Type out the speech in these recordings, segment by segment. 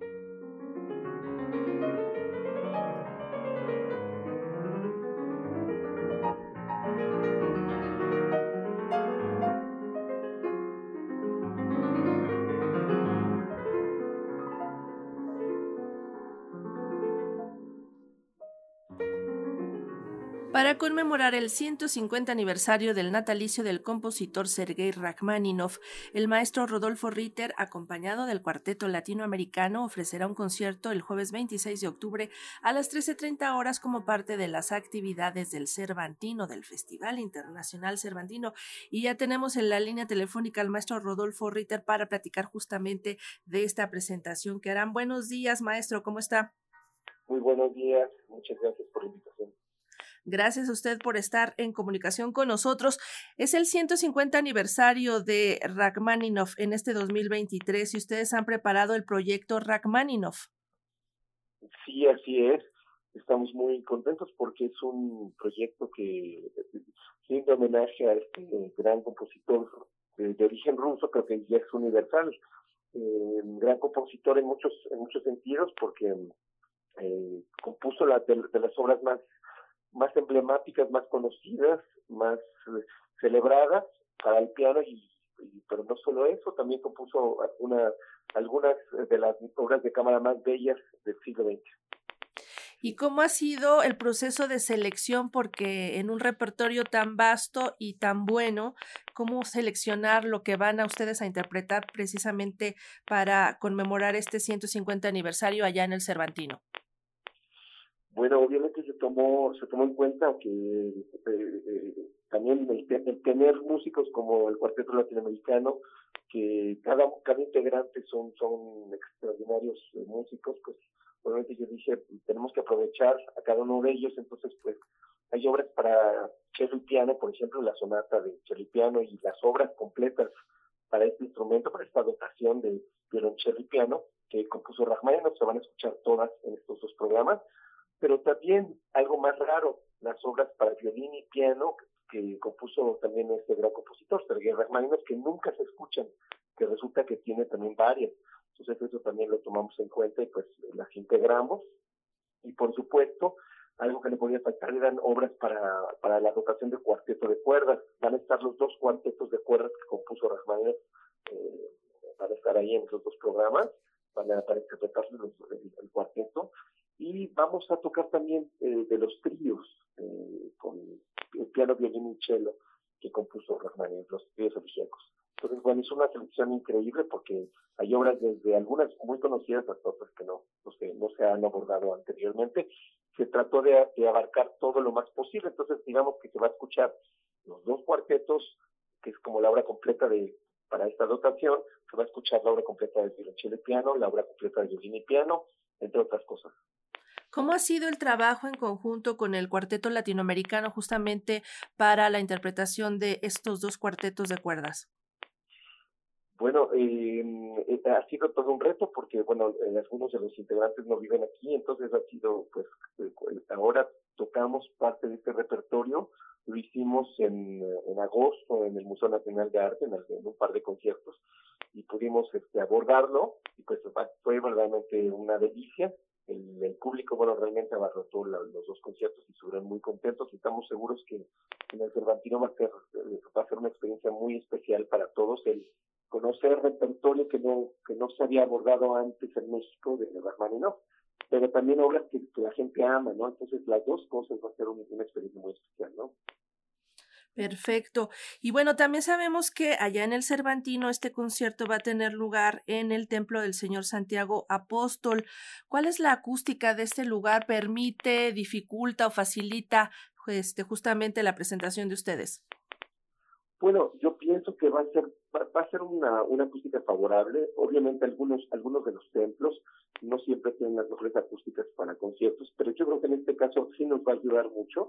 thank you Para conmemorar el 150 aniversario del natalicio del compositor Sergei Rachmaninoff, el maestro Rodolfo Ritter, acompañado del Cuarteto Latinoamericano, ofrecerá un concierto el jueves 26 de octubre a las 13.30 horas como parte de las actividades del Cervantino, del Festival Internacional Cervantino. Y ya tenemos en la línea telefónica al maestro Rodolfo Ritter para platicar justamente de esta presentación que harán. Buenos días, maestro, ¿cómo está? Muy buenos días, muchas gracias por la invitación. Gracias a usted por estar en comunicación con nosotros. Es el 150 aniversario de Rachmaninoff en este 2023 y ustedes han preparado el proyecto Rachmaninoff. Sí, así es. Estamos muy contentos porque es un proyecto que rinde homenaje a este gran compositor de, origen ruso, creo que ya es universal. Eh, gran compositor en muchos en muchos sentidos porque eh, compuso la, de, las obras más más emblemáticas, más conocidas, más eh, celebradas para el piano y, pero no solo eso, también compuso una, algunas de las obras de cámara más bellas del siglo XX. ¿Y cómo ha sido el proceso de selección? Porque en un repertorio tan vasto y tan bueno, ¿cómo seleccionar lo que van a ustedes a interpretar precisamente para conmemorar este 150 aniversario allá en el Cervantino? Bueno, obviamente se tomó se tomó en cuenta que eh, eh, también el, tener músicos como el Cuarteto Latinoamericano, que cada cada integrante son son extraordinarios eh, músicos, pues obviamente yo dije tenemos que aprovechar a cada uno de ellos, entonces pues hay obras para cello piano, por ejemplo la sonata de cello y piano y las obras completas para este instrumento, para esta dotación de violonchelo y piano que compuso Rachmaninoff, se van a escuchar todas en estos dos programas pero también algo más raro, las obras para violín y piano que compuso también este gran compositor, Sergei Rachmaninoff, que nunca se escuchan, que resulta que tiene también varias. Entonces eso también lo tomamos en cuenta y pues las integramos. Y por supuesto, algo que le podía faltar eran obras para, para la dotación de cuarteto de cuerdas. Van a estar los dos cuartetos de cuerdas que compuso Rachmaninoff, eh, van a estar ahí en esos dos programas, van a, para interpretarse el cuarteto y vamos a tocar también eh, de los tríos eh, con el piano, violín y cello que compuso Rachmaninoff, los tríos elegíacos. Entonces, bueno, es una selección increíble porque hay obras desde algunas muy conocidas hasta otras que no, los que no se han abordado anteriormente. Se trató de, de, abarcar todo lo más posible, entonces digamos que se va a escuchar los dos cuartetos, que es como la obra completa de para esta dotación, se va a escuchar la obra completa de violonchelo y piano, la obra completa de violín y piano, entre otras cosas. ¿Cómo ha sido el trabajo en conjunto con el cuarteto latinoamericano justamente para la interpretación de estos dos cuartetos de cuerdas? Bueno, em, eh, ha sido todo un reto porque, bueno, eh, algunos de los integrantes no viven aquí, entonces ha sido, pues, eh, ahora tocamos parte de este repertorio, lo hicimos en, en agosto en el Museo Nacional de Arte, en, en un par de conciertos, y pudimos este, abordarlo, y pues fue verdaderamente una delicia el, público, bueno, realmente abarrotó los dos conciertos y estuvieron muy contentos y estamos seguros que en el Cervantino va a ser, va a ser una experiencia muy especial para todos el conocer repertorio que no, que no se había abordado antes en México de Rachmaninoff, pero también obras que, la gente ama, ¿no? Entonces las dos cosas va a ser una experiencia muy especial, ¿no? Perfecto. Y bueno, también sabemos que allá en el Cervantino este concierto va a tener lugar en el Templo del Señor Santiago Apóstol. ¿Cuál es la acústica de este lugar? ¿Permite, dificulta o facilita este, justamente la presentación de ustedes? Bueno, yo pienso que va a ser va, a ser una, una acústica favorable. Obviamente algunos algunos de los templos no siempre tienen las mejores acústicas para conciertos, pero yo creo que en este caso sí nos va a ayudar mucho.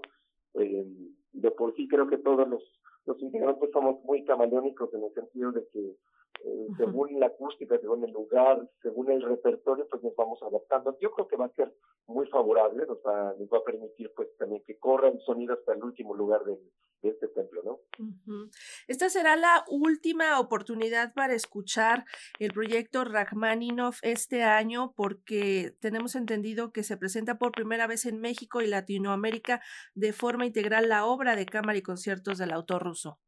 Eh, de por sí creo que todos los, los integrantes somos muy camaleónicos en el sentido de que según la acústica, según el lugar, según el repertorio, pues nos vamos adaptando. Yo creo que va a ser muy favorable, nos va, nos va a permitir pues también que corra el sonido hasta el último lugar de, de este templo, ¿no? Esta será la última oportunidad para escuchar el proyecto Rachmaninoff este año porque tenemos entendido que se presenta por primera vez en México y Latinoamérica de forma integral la obra de cámara y conciertos del autor ruso.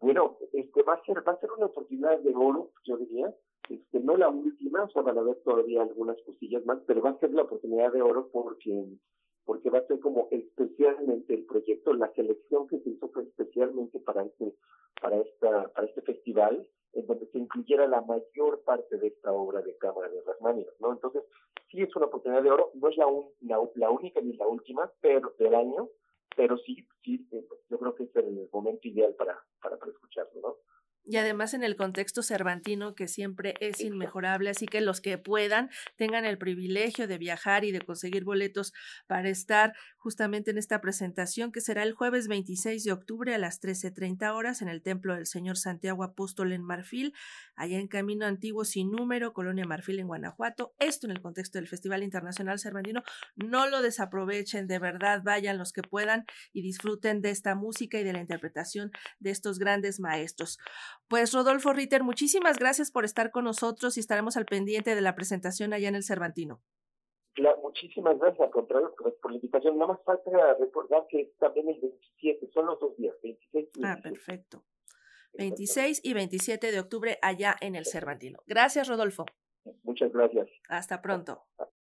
Bueno, este va a ser va a ser una oportunidad de oro, yo diría, este no la última, o sea, van a haber todavía algunas cosillas más, pero va a ser la oportunidad de oro porque porque va a ser como especialmente el proyecto, la selección que se hizo fue especialmente para este, para esta, para este festival, en donde se incluyera la mayor parte de esta obra de cámara de Rachmaninoff, ¿no? Entonces, sí es una oportunidad de oro, no es la, la, única ni la última, pero del año, pero sí, sí, eh, yo creo que es el momento ideal para. Y además en el contexto cervantino que siempre es inmejorable, así que los que puedan tengan el privilegio de viajar y de conseguir boletos para estar justamente en esta presentación que será el jueves 26 de octubre a las 13.30 horas en el Templo del Señor Santiago Apóstol en Marfil, allá en Camino Antiguo sin número, Colonia Marfil en Guanajuato. Esto en el contexto del Festival Internacional Cervantino. No lo desaprovechen, de verdad, vayan los que puedan y disfruten de esta música y de la interpretación de estos grandes maestros. Pues Rodolfo Ritter, muchísimas gracias por estar con nosotros y estaremos al pendiente de la presentación allá en el Cervantino. muchísimas gracias, al contrario, por la invitación. Nada más falta recordar que también el 27, son los dos días, 26 y Ah, perfecto. 26 y 27 de octubre allá en el Cervantino. Gracias, Rodolfo. Muchas gracias. Hasta pronto.